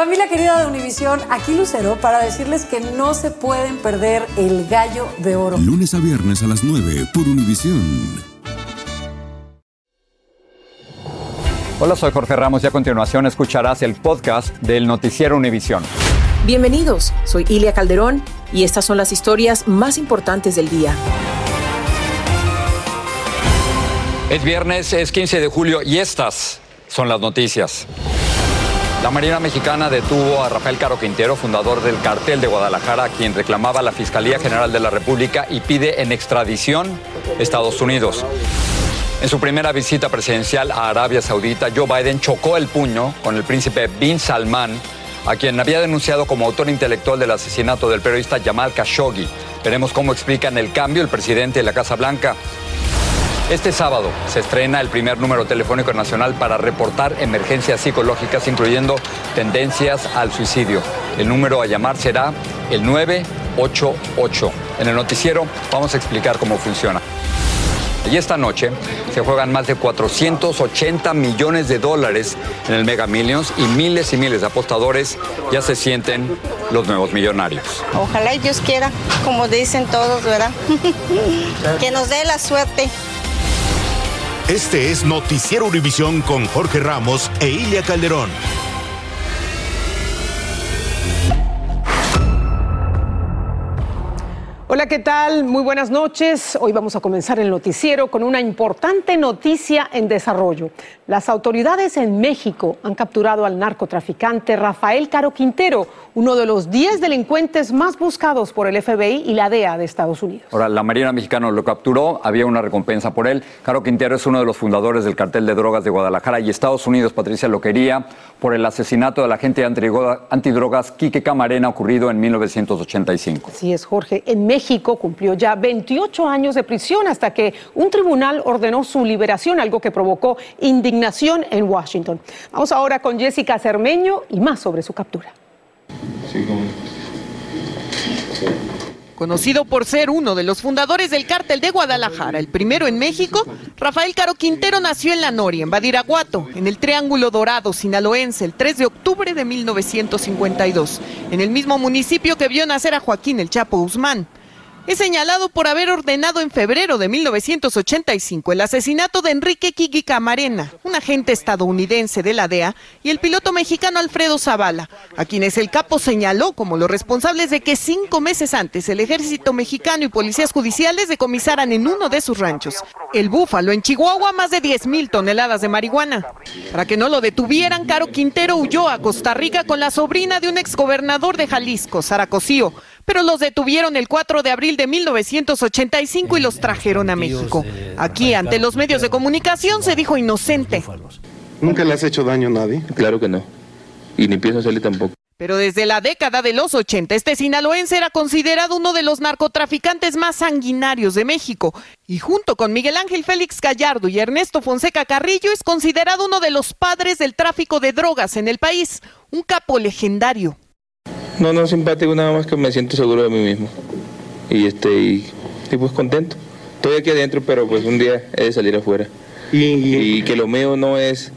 Familia querida de Univisión, aquí Lucero para decirles que no se pueden perder el gallo de oro. Lunes a viernes a las 9 por Univisión. Hola, soy Jorge Ramos y a continuación escucharás el podcast del Noticiero Univisión. Bienvenidos, soy Ilia Calderón y estas son las historias más importantes del día. Es viernes, es 15 de julio y estas son las noticias. La Marina Mexicana detuvo a Rafael Caro Quintero, fundador del cartel de Guadalajara, quien reclamaba la Fiscalía General de la República y pide en extradición Estados Unidos. En su primera visita presidencial a Arabia Saudita, Joe Biden chocó el puño con el príncipe Bin Salman, a quien había denunciado como autor intelectual del asesinato del periodista Jamal Khashoggi. Veremos cómo explican el cambio el presidente de la Casa Blanca. Este sábado se estrena el primer número telefónico nacional para reportar emergencias psicológicas, incluyendo tendencias al suicidio. El número a llamar será el 988. En el noticiero vamos a explicar cómo funciona. Y esta noche se juegan más de 480 millones de dólares en el Mega Millions y miles y miles de apostadores ya se sienten los nuevos millonarios. Ojalá y Dios quiera, como dicen todos, ¿verdad? que nos dé la suerte. Este es Noticiero Univisión con Jorge Ramos e Ilia Calderón. Hola, ¿qué tal? Muy buenas noches. Hoy vamos a comenzar el noticiero con una importante noticia en desarrollo. Las autoridades en México han capturado al narcotraficante Rafael Caro Quintero, uno de los 10 delincuentes más buscados por el FBI y la DEA de Estados Unidos. Ahora, la Marina Mexicana lo capturó, había una recompensa por él. Caro Quintero es uno de los fundadores del cartel de drogas de Guadalajara y Estados Unidos, Patricia, lo quería por el asesinato del agente antidrogas Quique Camarena ocurrido en 1985. Así es, Jorge. En México cumplió ya 28 años de prisión hasta que un tribunal ordenó su liberación, algo que provocó indignación en Washington. Vamos ahora con Jessica Cermeño y más sobre su captura. Conocido por ser uno de los fundadores del cártel de Guadalajara, el primero en México, Rafael Caro Quintero nació en La Noria, en Badiraguato, en el Triángulo Dorado sinaloense, el 3 de octubre de 1952, en el mismo municipio que vio nacer a Joaquín el Chapo Guzmán. Es señalado por haber ordenado en febrero de 1985 el asesinato de Enrique Kiki Camarena, un agente estadounidense de la DEA, y el piloto mexicano Alfredo Zavala, a quienes el capo señaló como los responsables de que cinco meses antes el ejército mexicano y policías judiciales decomisaran en uno de sus ranchos, el Búfalo, en Chihuahua, más de 10 mil toneladas de marihuana. Para que no lo detuvieran, Caro Quintero huyó a Costa Rica con la sobrina de un exgobernador de Jalisco, Sara Cosío, pero los detuvieron el 4 de abril de 1985 y los trajeron a México. Aquí, ante los medios de comunicación, se dijo inocente. ¿Nunca le has hecho daño a nadie? Claro que no. Y ni pienso hacerle tampoco. Pero desde la década de los 80, este sinaloense era considerado uno de los narcotraficantes más sanguinarios de México. Y junto con Miguel Ángel Félix Gallardo y Ernesto Fonseca Carrillo, es considerado uno de los padres del tráfico de drogas en el país. Un capo legendario. No, no simpático, nada más que me siento seguro de mí mismo. Y este, y, pues contento. Estoy aquí adentro, pero pues un día he de salir afuera. Y, que lo mío no es,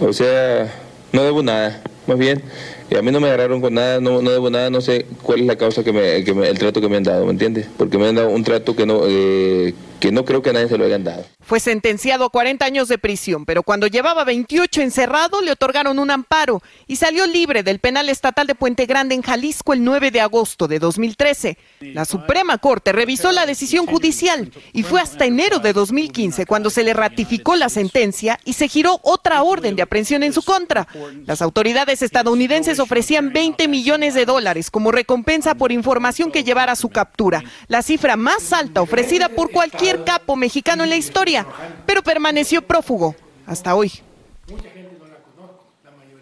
o sea, no debo nada. Más bien, y a mí no me agarraron con nada, no, no debo nada, no sé cuál es la causa que me, que me, el trato que me han dado, ¿me entiendes? Porque me han dado un trato que no, eh, que no creo que a nadie se lo hayan dado. Fue sentenciado a 40 años de prisión, pero cuando llevaba 28 encerrado le otorgaron un amparo y salió libre del penal estatal de Puente Grande en Jalisco el 9 de agosto de 2013. La Suprema Corte revisó la decisión judicial y fue hasta enero de 2015 cuando se le ratificó la sentencia y se giró otra orden de aprehensión en su contra. Las autoridades estadounidenses ofrecían 20 millones de dólares como recompensa por información que llevara a su captura, la cifra más alta ofrecida por cualquier capo mexicano en la historia, pero permaneció prófugo hasta hoy.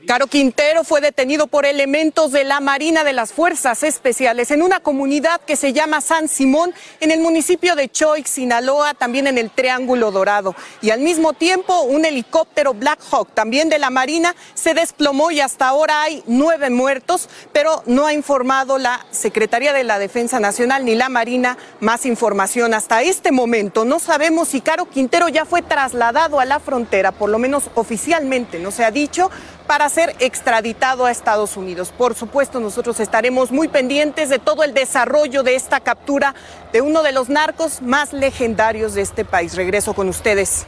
Caro Quintero fue detenido por elementos de la Marina de las Fuerzas Especiales en una comunidad que se llama San Simón, en el municipio de Choix, Sinaloa, también en el Triángulo Dorado. Y al mismo tiempo, un helicóptero Black Hawk, también de la Marina, se desplomó y hasta ahora hay nueve muertos, pero no ha informado la Secretaría de la Defensa Nacional ni la Marina más información. Hasta este momento no sabemos si Caro Quintero ya fue trasladado a la frontera, por lo menos oficialmente no se ha dicho para ser extraditado a Estados Unidos. Por supuesto, nosotros estaremos muy pendientes de todo el desarrollo de esta captura de uno de los narcos más legendarios de este país. Regreso con ustedes.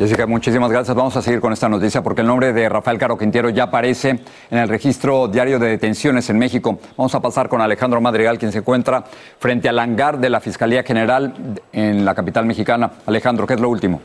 Jessica, muchísimas gracias. Vamos a seguir con esta noticia porque el nombre de Rafael Caro Quintero ya aparece en el registro diario de detenciones en México. Vamos a pasar con Alejandro Madrigal, quien se encuentra frente al hangar de la Fiscalía General en la capital mexicana. Alejandro, ¿qué es lo último?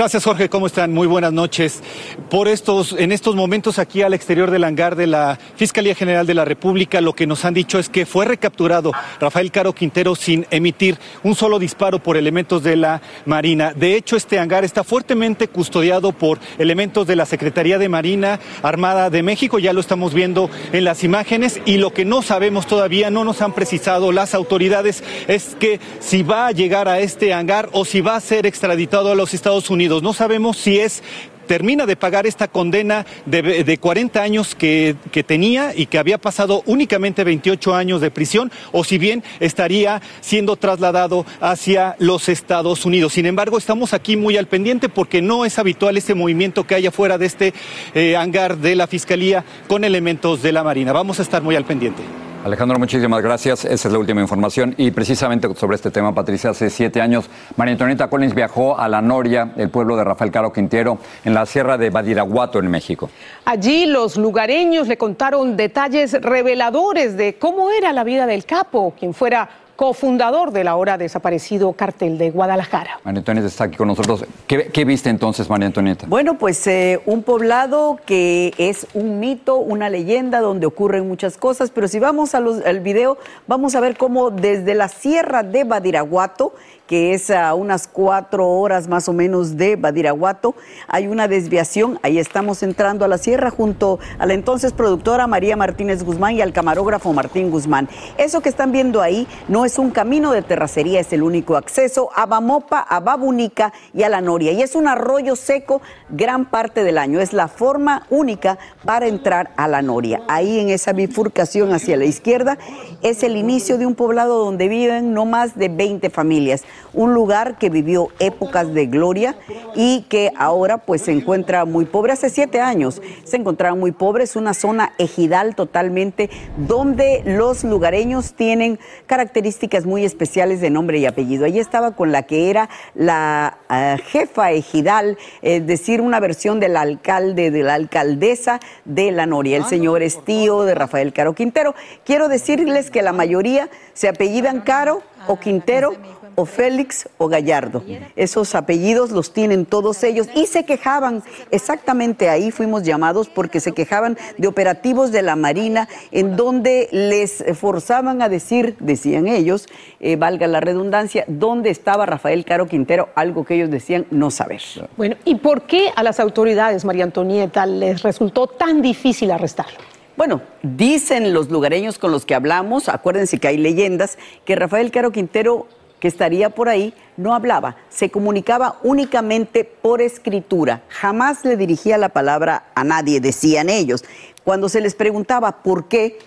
Gracias, Jorge. ¿Cómo están? Muy buenas noches. Por estos, en estos momentos aquí al exterior del hangar de la Fiscalía General de la República, lo que nos han dicho es que fue recapturado Rafael Caro Quintero sin emitir un solo disparo por elementos de la Marina. De hecho, este hangar está fuertemente custodiado por elementos de la Secretaría de Marina Armada de México. Ya lo estamos viendo en las imágenes y lo que no sabemos todavía, no nos han precisado las autoridades, es que si va a llegar a este hangar o si va a ser extraditado a los Estados Unidos. No sabemos si es termina de pagar esta condena de, de 40 años que, que, tenía y que había pasado únicamente 28 años de prisión, o si bien estaría siendo trasladado hacia los Estados Unidos. Sin embargo, estamos aquí muy al pendiente porque no es habitual ese movimiento que haya fuera de este eh, hangar de la Fiscalía con elementos de la Marina. Vamos a estar muy al pendiente. Alejandro, muchísimas gracias. Esa es la última información. Y precisamente sobre este tema, Patricia, hace siete años, María Antonieta Collins viajó a La Noria, el pueblo de Rafael Caro Quintero, en la sierra de Badiraguato, en México. Allí los lugareños le contaron detalles reveladores de cómo era la vida del capo, quien fuera cofundador del ahora desaparecido cartel de Guadalajara. María Antonieta está aquí con nosotros. ¿Qué, qué viste entonces, María Antonieta? Bueno, pues eh, un poblado que es un mito, una leyenda donde ocurren muchas cosas, pero si vamos a los, al video, vamos a ver cómo desde la sierra de Badiraguato, que es a unas cuatro horas más o menos de Badiraguato. Hay una desviación, ahí estamos entrando a la sierra junto a la entonces productora María Martínez Guzmán y al camarógrafo Martín Guzmán. Eso que están viendo ahí no es un camino de terracería, es el único acceso a Bamopa, a Babunica y a La Noria. Y es un arroyo seco gran parte del año. Es la forma única para entrar a La Noria. Ahí en esa bifurcación hacia la izquierda es el inicio de un poblado donde viven no más de 20 familias un lugar que vivió épocas de gloria y que ahora pues se encuentra muy pobre. Hace siete años se encontraba muy pobre, es una zona ejidal totalmente donde los lugareños tienen características muy especiales de nombre y apellido. Allí estaba con la que era la uh, jefa ejidal, es decir, una versión del alcalde, de la alcaldesa de La Noria. El señor es tío de Rafael Caro Quintero. Quiero decirles que la mayoría se apellidan Caro o Quintero o Félix o Gallardo. Esos apellidos los tienen todos ellos y se quejaban, exactamente ahí fuimos llamados porque se quejaban de operativos de la Marina en donde les forzaban a decir, decían ellos, eh, valga la redundancia, dónde estaba Rafael Caro Quintero, algo que ellos decían no saber. Bueno, ¿y por qué a las autoridades, María Antonieta, les resultó tan difícil arrestarlo? Bueno, dicen los lugareños con los que hablamos, acuérdense que hay leyendas, que Rafael Caro Quintero que estaría por ahí, no hablaba, se comunicaba únicamente por escritura, jamás le dirigía la palabra a nadie, decían ellos. Cuando se les preguntaba por qué,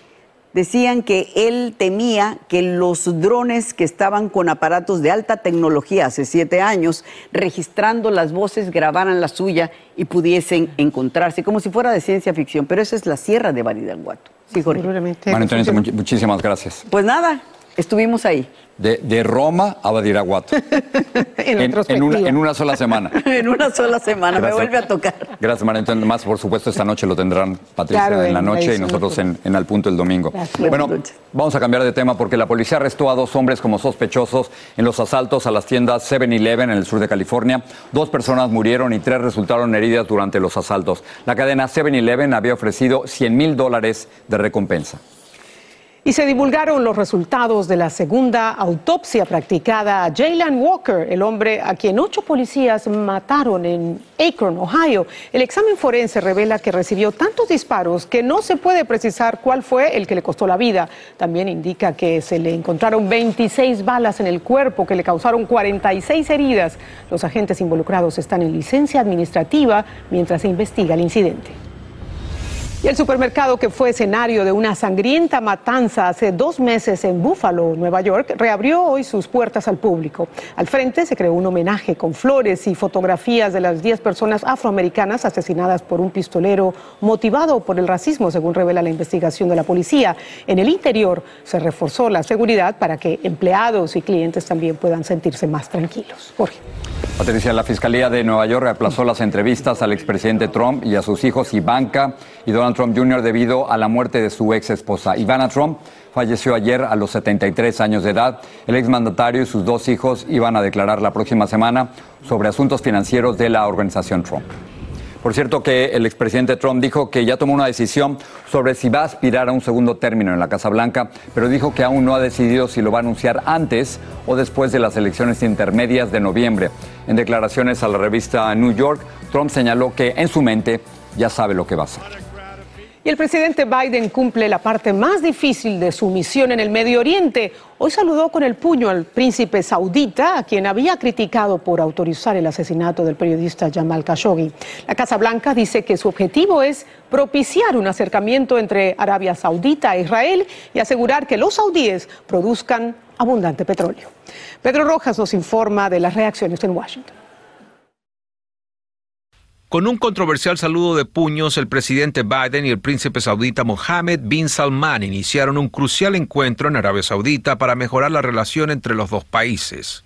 decían que él temía que los drones que estaban con aparatos de alta tecnología hace siete años, registrando las voces, grabaran la suya y pudiesen encontrarse, como si fuera de ciencia ficción. Pero esa es la sierra de Baridanguato. Sí, Jorge. María muchísimas gracias. Pues nada, estuvimos ahí. De, de, Roma a Badiraguato. en, en, en, una, en, una, sola semana. en una sola semana, Gracias. me vuelve a tocar. Gracias, María. Entonces, más, por supuesto, esta noche lo tendrán Patricia claro, en la noche y nosotros en, Al Punto el domingo. Gracias. Bueno, vamos a cambiar de tema porque la policía arrestó a dos hombres como sospechosos en los asaltos a las tiendas 7-Eleven en el sur de California. Dos personas murieron y tres resultaron heridas durante los asaltos. La cadena 7-Eleven había ofrecido 100 mil dólares de recompensa. Y se divulgaron los resultados de la segunda autopsia practicada a Jaylan Walker, el hombre a quien ocho policías mataron en Akron, Ohio. El examen forense revela que recibió tantos disparos que no se puede precisar cuál fue el que le costó la vida. También indica que se le encontraron 26 balas en el cuerpo que le causaron 46 heridas. Los agentes involucrados están en licencia administrativa mientras se investiga el incidente. Y el supermercado que fue escenario de una sangrienta matanza hace dos meses en Buffalo, Nueva York, reabrió hoy sus puertas al público. Al frente se creó un homenaje con flores y fotografías de las 10 personas afroamericanas asesinadas por un pistolero motivado por el racismo, según revela la investigación de la policía. En el interior se reforzó la seguridad para que empleados y clientes también puedan sentirse más tranquilos. Jorge. Patricia, la Fiscalía de Nueva York reemplazó las entrevistas al expresidente Trump y a sus hijos Ivanka y Donald Trump Jr. debido a la muerte de su ex esposa. Ivana Trump falleció ayer a los 73 años de edad. El exmandatario y sus dos hijos iban a declarar la próxima semana sobre asuntos financieros de la organización Trump. Por cierto que el expresidente Trump dijo que ya tomó una decisión sobre si va a aspirar a un segundo término en la Casa Blanca, pero dijo que aún no ha decidido si lo va a anunciar antes o después de las elecciones intermedias de noviembre. En declaraciones a la revista New York, Trump señaló que en su mente ya sabe lo que va a. Y el presidente Biden cumple la parte más difícil de su misión en el Medio Oriente. Hoy saludó con el puño al príncipe saudita, a quien había criticado por autorizar el asesinato del periodista Jamal Khashoggi. La Casa Blanca dice que su objetivo es propiciar un acercamiento entre Arabia Saudita e Israel y asegurar que los saudíes produzcan abundante petróleo. Pedro Rojas nos informa de las reacciones en Washington. Con un controversial saludo de puños, el presidente Biden y el príncipe saudita Mohammed bin Salman iniciaron un crucial encuentro en Arabia Saudita para mejorar la relación entre los dos países.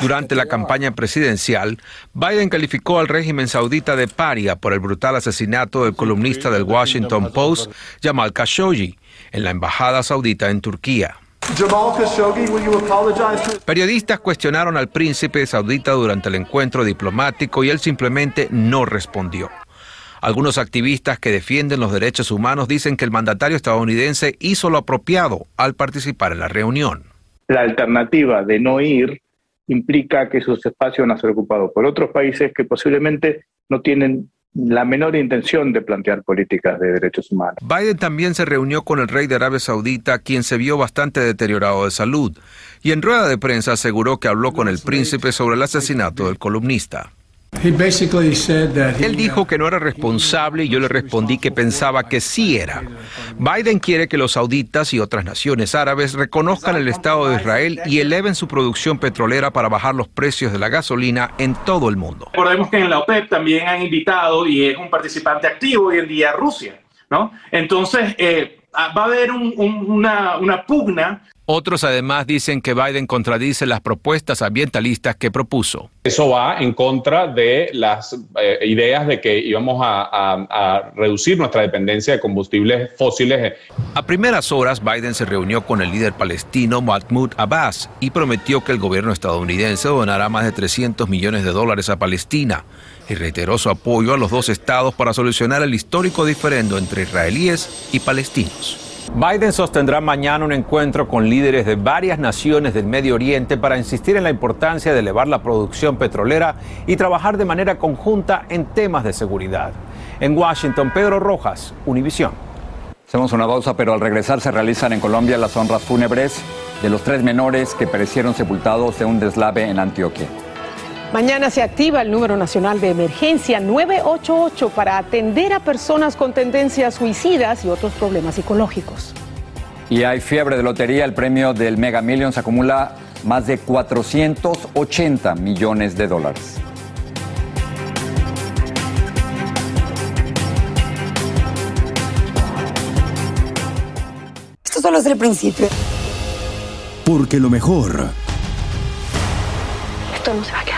Durante la campaña presidencial, Biden calificó al régimen saudita de paria por el brutal asesinato del columnista del Washington Post, Jamal Khashoggi, en la embajada saudita en Turquía. Periodistas cuestionaron al príncipe saudita durante el encuentro diplomático y él simplemente no respondió. Algunos activistas que defienden los derechos humanos dicen que el mandatario estadounidense hizo lo apropiado al participar en la reunión. La alternativa de no ir implica que sus espacios van a ser ocupados por otros países que posiblemente no tienen la menor intención de plantear políticas de derechos humanos. Biden también se reunió con el rey de Arabia Saudita, quien se vio bastante deteriorado de salud, y en rueda de prensa aseguró que habló con el príncipe sobre el asesinato del columnista. Él dijo que no era responsable y yo le respondí que pensaba que sí era. Biden quiere que los sauditas y otras naciones árabes reconozcan el Estado de Israel y eleven su producción petrolera para bajar los precios de la gasolina en todo el mundo. Recordemos que en la OPEP también han invitado y es un participante activo hoy en día Rusia, ¿no? Entonces, eh, va a haber una, una pugna otros además dicen que Biden contradice las propuestas ambientalistas que propuso. Eso va en contra de las eh, ideas de que íbamos a, a, reducir nuestra dependencia de combustibles fósiles. A primeras horas, Biden se reunió con el líder palestino Mahmoud Abbas y prometió que el gobierno estadounidense donará más de 300 millones de dólares a Palestina y reiteró su apoyo a los dos estados para solucionar el histórico diferendo entre israelíes y palestinos. Biden sostendrá mañana un encuentro con líderes de varias naciones del Medio Oriente para insistir en la importancia de elevar la producción petrolera y trabajar de manera conjunta en temas de seguridad. En Washington, Pedro Rojas, Univisión. Hacemos una pausa, pero al regresar se realizan en Colombia las honras fúnebres de los tres menores que perecieron sepultados de un deslave en Antioquia. Mañana se activa el número nacional de emergencia 988 para atender a personas con tendencias suicidas y otros problemas psicológicos. Y hay fiebre de lotería, el premio del Mega Millions acumula más de 480 millones de dólares. Esto solo es el principio. Porque lo mejor. Esto no se va a quedar.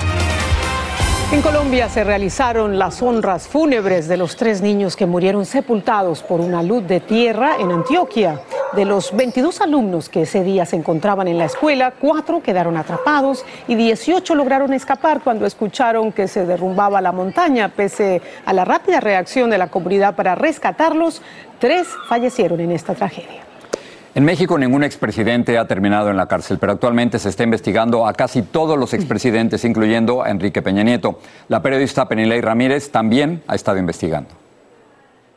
En Colombia se realizaron las honras fúnebres de los tres niños que murieron sepultados por una luz de tierra en Antioquia. De los 22 alumnos que ese día se encontraban en la escuela, cuatro quedaron atrapados y 18 lograron escapar cuando escucharon que se derrumbaba la montaña. Pese a la rápida reacción de la comunidad para rescatarlos, tres fallecieron en esta tragedia. En México ningún expresidente ha terminado en la cárcel, pero actualmente se está investigando a casi todos los expresidentes, incluyendo a Enrique Peña Nieto. La periodista Penilei Ramírez también ha estado investigando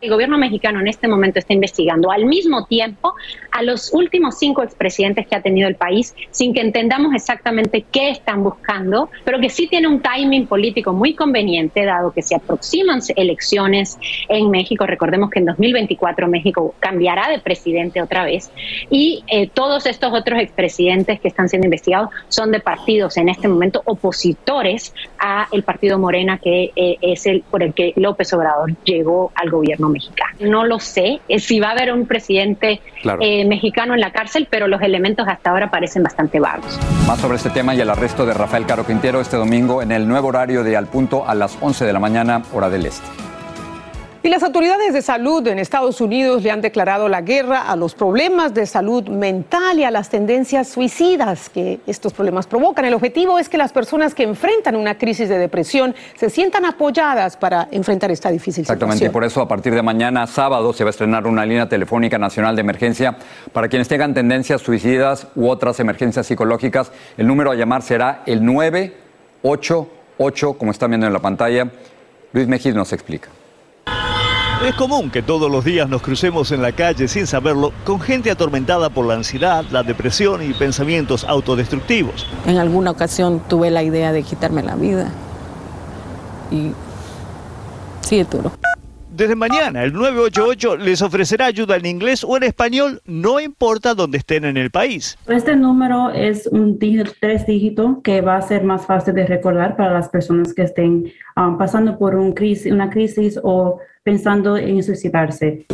el gobierno mexicano en este momento está investigando al mismo tiempo a los últimos cinco expresidentes que ha tenido el país, sin que entendamos exactamente qué están buscando, pero que sí tiene un timing político muy conveniente, dado que se aproximan elecciones en México. Recordemos que en 2024 México cambiará de presidente otra vez y eh, todos estos otros expresidentes que están siendo investigados son de partidos en este momento opositores a el partido Morena, que eh, es el por el que López Obrador llegó al gobierno mexicano. No lo sé eh, si va a haber un presidente eh, mexicano en la cárcel, pero los elementos hasta ahora parecen bastante vagos. Más sobre este tema y el arresto de Rafael Caro Quintero este domingo en el nuevo horario de Al Punto a las 11 de la mañana, hora del este. Y las autoridades de salud en Estados Unidos le han declarado la guerra a los problemas de salud mental y a las tendencias suicidas que estos problemas provocan. El objetivo es que las personas que enfrentan una crisis de depresión se sientan apoyadas para enfrentar esta difícil Exactamente, situación. y por eso a partir de mañana, sábado, se va a estrenar una línea telefónica nacional de emergencia para quienes tengan tendencias suicidas u otras emergencias psicológicas. El número a llamar será el 988, como están viendo en la pantalla. Luis Mejid nos explica. Es común que todos los días nos crucemos en la calle sin saberlo con gente atormentada por la ansiedad, la depresión y pensamientos autodestructivos. En alguna ocasión tuve la idea de quitarme la vida y sí es duro. Desde mañana, el 988 les ofrecerá ayuda en inglés o en español, no importa dónde estén en el país. Este número es un dígito, tres dígitos que va a ser más fácil de recordar para las personas que estén um, pasando por un crisis, una crisis o pensando en suicidarse.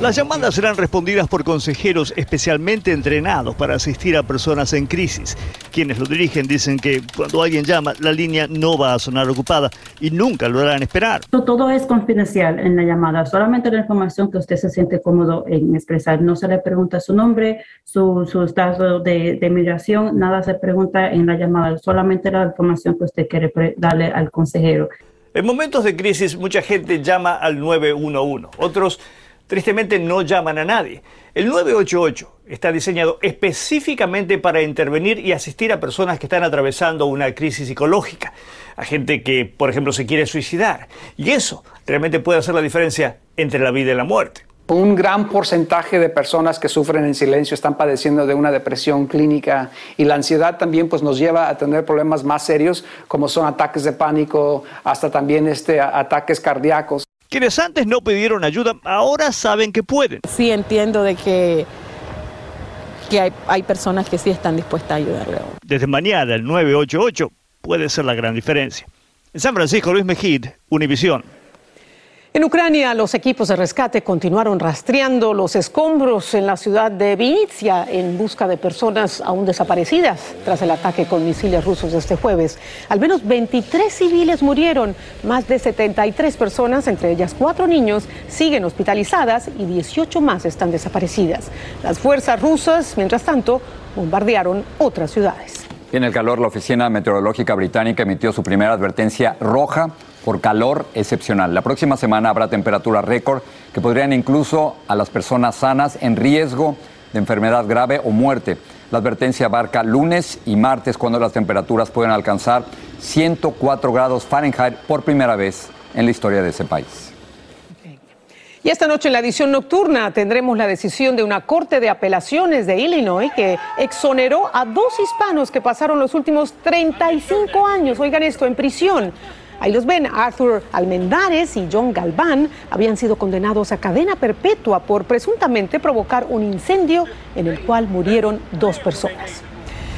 Las llamadas serán respondidas por consejeros especialmente entrenados para asistir a personas en crisis. Quienes lo dirigen dicen que cuando alguien llama, la línea no va a sonar ocupada y nunca lo harán esperar. Todo es confidencial en la llamada, solamente la información que usted se siente cómodo en expresar. No se le pregunta su nombre, su, su estado de, de migración, nada se pregunta en la llamada, solamente la información que usted quiere darle al consejero. En momentos de crisis mucha gente llama al 911, otros tristemente no llaman a nadie. El 988 está diseñado específicamente para intervenir y asistir a personas que están atravesando una crisis psicológica, a gente que, por ejemplo, se quiere suicidar. Y eso realmente puede hacer la diferencia entre la vida y la muerte. Un gran porcentaje de personas que sufren en silencio están padeciendo de una depresión clínica y la ansiedad también pues, nos lleva a tener problemas más serios como son ataques de pánico, hasta también este, ataques cardíacos. Quienes antes no pidieron ayuda, ahora saben que pueden. Sí entiendo de que, que hay, hay personas que sí están dispuestas a ayudarle. Desde mañana el 988 puede ser la gran diferencia. En San Francisco, Luis Mejid, Univisión. En Ucrania, los equipos de rescate continuaron rastreando los escombros en la ciudad de Vinitsia en busca de personas aún desaparecidas tras el ataque con misiles rusos este jueves. Al menos 23 civiles murieron, más de 73 personas, entre ellas cuatro niños, siguen hospitalizadas y 18 más están desaparecidas. Las fuerzas rusas, mientras tanto, bombardearon otras ciudades. En el calor, la Oficina Meteorológica Británica emitió su primera advertencia roja por calor excepcional. La próxima semana habrá temperaturas récord que podrían incluso a las personas sanas en riesgo de enfermedad grave o muerte. La advertencia abarca lunes y martes cuando las temperaturas pueden alcanzar 104 grados Fahrenheit por primera vez en la historia de ese país. Y esta noche en la edición nocturna tendremos la decisión de una corte de apelaciones de Illinois que exoneró a dos hispanos que pasaron los últimos 35 años, oigan esto, en prisión Ahí los ven, Arthur Almendares y John Galván habían sido condenados a cadena perpetua por presuntamente provocar un incendio en el cual murieron dos personas.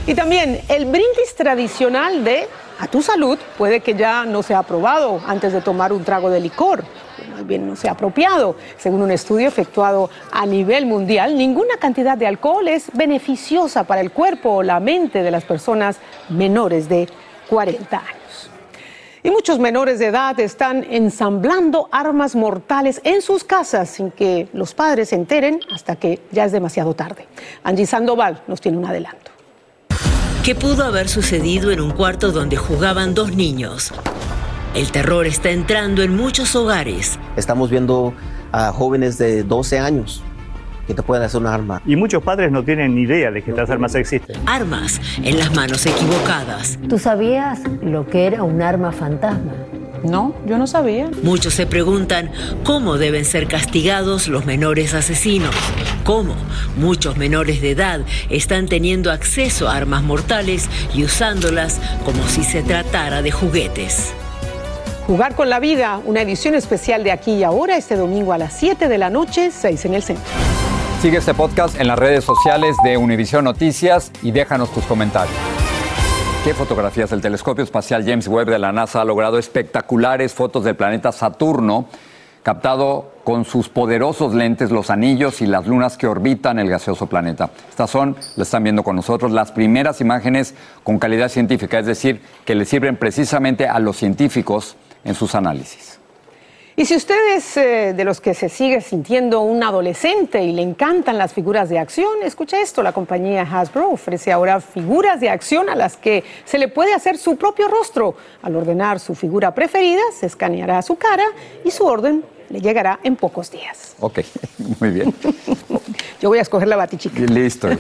Y también el brindis tradicional de a tu salud puede que ya no sea aprobado antes de tomar un trago de licor, más bien no sea apropiado. Según un estudio efectuado a nivel mundial, ninguna cantidad de alcohol es beneficiosa para el cuerpo o la mente de las personas menores de 40 años. Y muchos menores de edad están ensamblando armas mortales en sus casas sin que los padres se enteren hasta que ya es demasiado tarde. Angie Sandoval nos tiene un adelanto. ¿Qué pudo haber sucedido en un cuarto donde jugaban dos niños? El terror está entrando en muchos hogares. Estamos viendo a jóvenes de 12 años que te pueden hacer un arma. Y muchos padres no tienen ni idea de que estas armas existen. Armas en las manos equivocadas. ¿Tú sabías lo que era un arma fantasma? No, yo no sabía. Muchos se preguntan cómo deben ser castigados los menores asesinos. Cómo muchos menores de edad están teniendo acceso a armas mortales y usándolas como si se tratara de juguetes. Jugar con la vida, una edición especial de aquí y ahora este domingo a las 7 de la noche, 6 en el centro. Sigue este podcast en las redes sociales de Univision Noticias y déjanos tus comentarios. ¿Qué fotografías? El telescopio espacial James Webb de la NASA ha logrado espectaculares fotos del planeta Saturno, captado con sus poderosos lentes los anillos y las lunas que orbitan el gaseoso planeta. Estas son, lo están viendo con nosotros, las primeras imágenes con calidad científica, es decir, que le sirven precisamente a los científicos en sus análisis. Y si usted es eh, de los que se sigue sintiendo un adolescente y le encantan las figuras de acción, escucha esto, la compañía Hasbro ofrece ahora figuras de acción a las que se le puede hacer su propio rostro. Al ordenar su figura preferida, se escaneará su cara y su orden le llegará en pocos días. Ok, muy bien. Yo voy a escoger la batichica. Listo.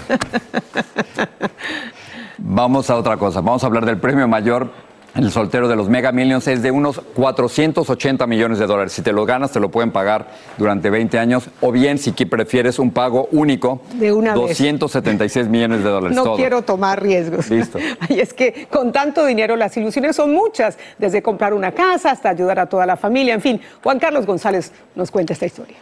Vamos a otra cosa. Vamos a hablar del premio mayor el soltero de los Mega Millions es de unos 480 millones de dólares. Si te lo ganas, te lo pueden pagar durante 20 años. O bien, si prefieres un pago único, de una 276 millones de dólares. No quiero tomar riesgos. Listo. Y es que con tanto dinero las ilusiones son muchas, desde comprar una casa hasta ayudar a toda la familia. En fin, Juan Carlos González nos cuenta esta historia.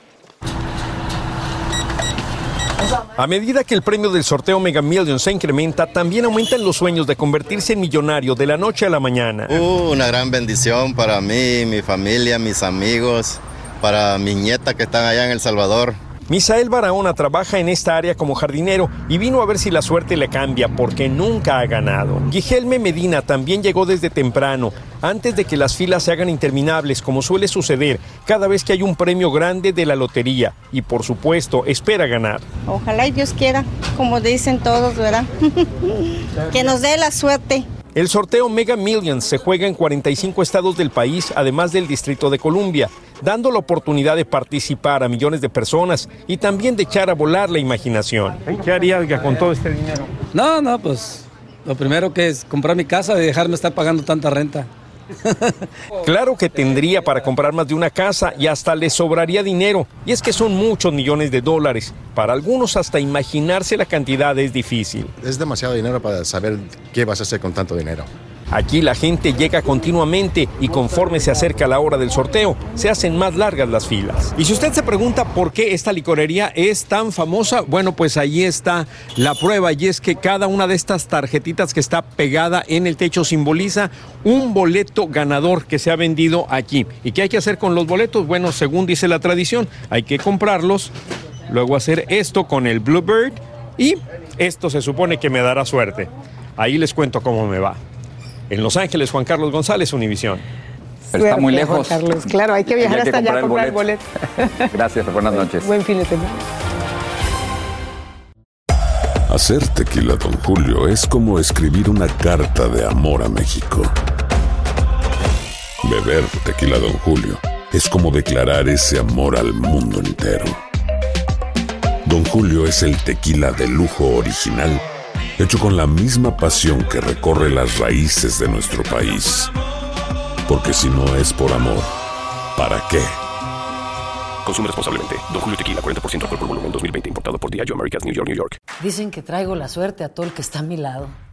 A medida que el premio del sorteo Mega Millions se incrementa, también aumentan los sueños de convertirse en millonario de la noche a la mañana. Uh, una gran bendición para mí, mi familia, mis amigos, para mi nieta que están allá en El Salvador. Misael Barahona trabaja en esta área como jardinero y vino a ver si la suerte le cambia porque nunca ha ganado. Guijelme Medina también llegó desde temprano, antes de que las filas se hagan interminables como suele suceder cada vez que hay un premio grande de la lotería y por supuesto espera ganar. Ojalá y Dios quiera, como dicen todos, ¿verdad? que nos dé la suerte. El sorteo Mega Millions se juega en 45 estados del país, además del Distrito de Columbia, dando la oportunidad de participar a millones de personas y también de echar a volar la imaginación. ¿Qué harías con todo este dinero? No, no, pues lo primero que es comprar mi casa y dejarme estar pagando tanta renta. Claro que tendría para comprar más de una casa y hasta le sobraría dinero. Y es que son muchos millones de dólares. Para algunos hasta imaginarse la cantidad es difícil. Es demasiado dinero para saber qué vas a hacer con tanto dinero. Aquí la gente llega continuamente y conforme se acerca la hora del sorteo, se hacen más largas las filas. Y si usted se pregunta por qué esta licorería es tan famosa, bueno, pues ahí está la prueba y es que cada una de estas tarjetitas que está pegada en el techo simboliza un boleto ganador que se ha vendido aquí. ¿Y qué hay que hacer con los boletos? Bueno, según dice la tradición, hay que comprarlos, luego hacer esto con el Bluebird y esto se supone que me dará suerte. Ahí les cuento cómo me va. En Los Ángeles, Juan Carlos González, Univisión. Pero está muy lejos. Juan Carlos. Claro, hay que viajar Hay que hasta allá a comprar el comprar el boleto. Gracias, buenas noches. Buen fin de semana. Hacer tequila, Don Julio, es como escribir una carta de amor a México. Beber tequila, Don Julio, es como declarar ese amor al mundo entero. Don Julio es el tequila de lujo original, hecho con la misma pasión que recorre las raíces de nuestro país. Porque si no es por amor, ¿para qué? Consume responsablemente. Don Julio Tequila, 40% alcohol por volumen, 2020. Importado por Diageo Americas, New York, New York. Dicen que traigo la suerte a todo el que está a mi lado.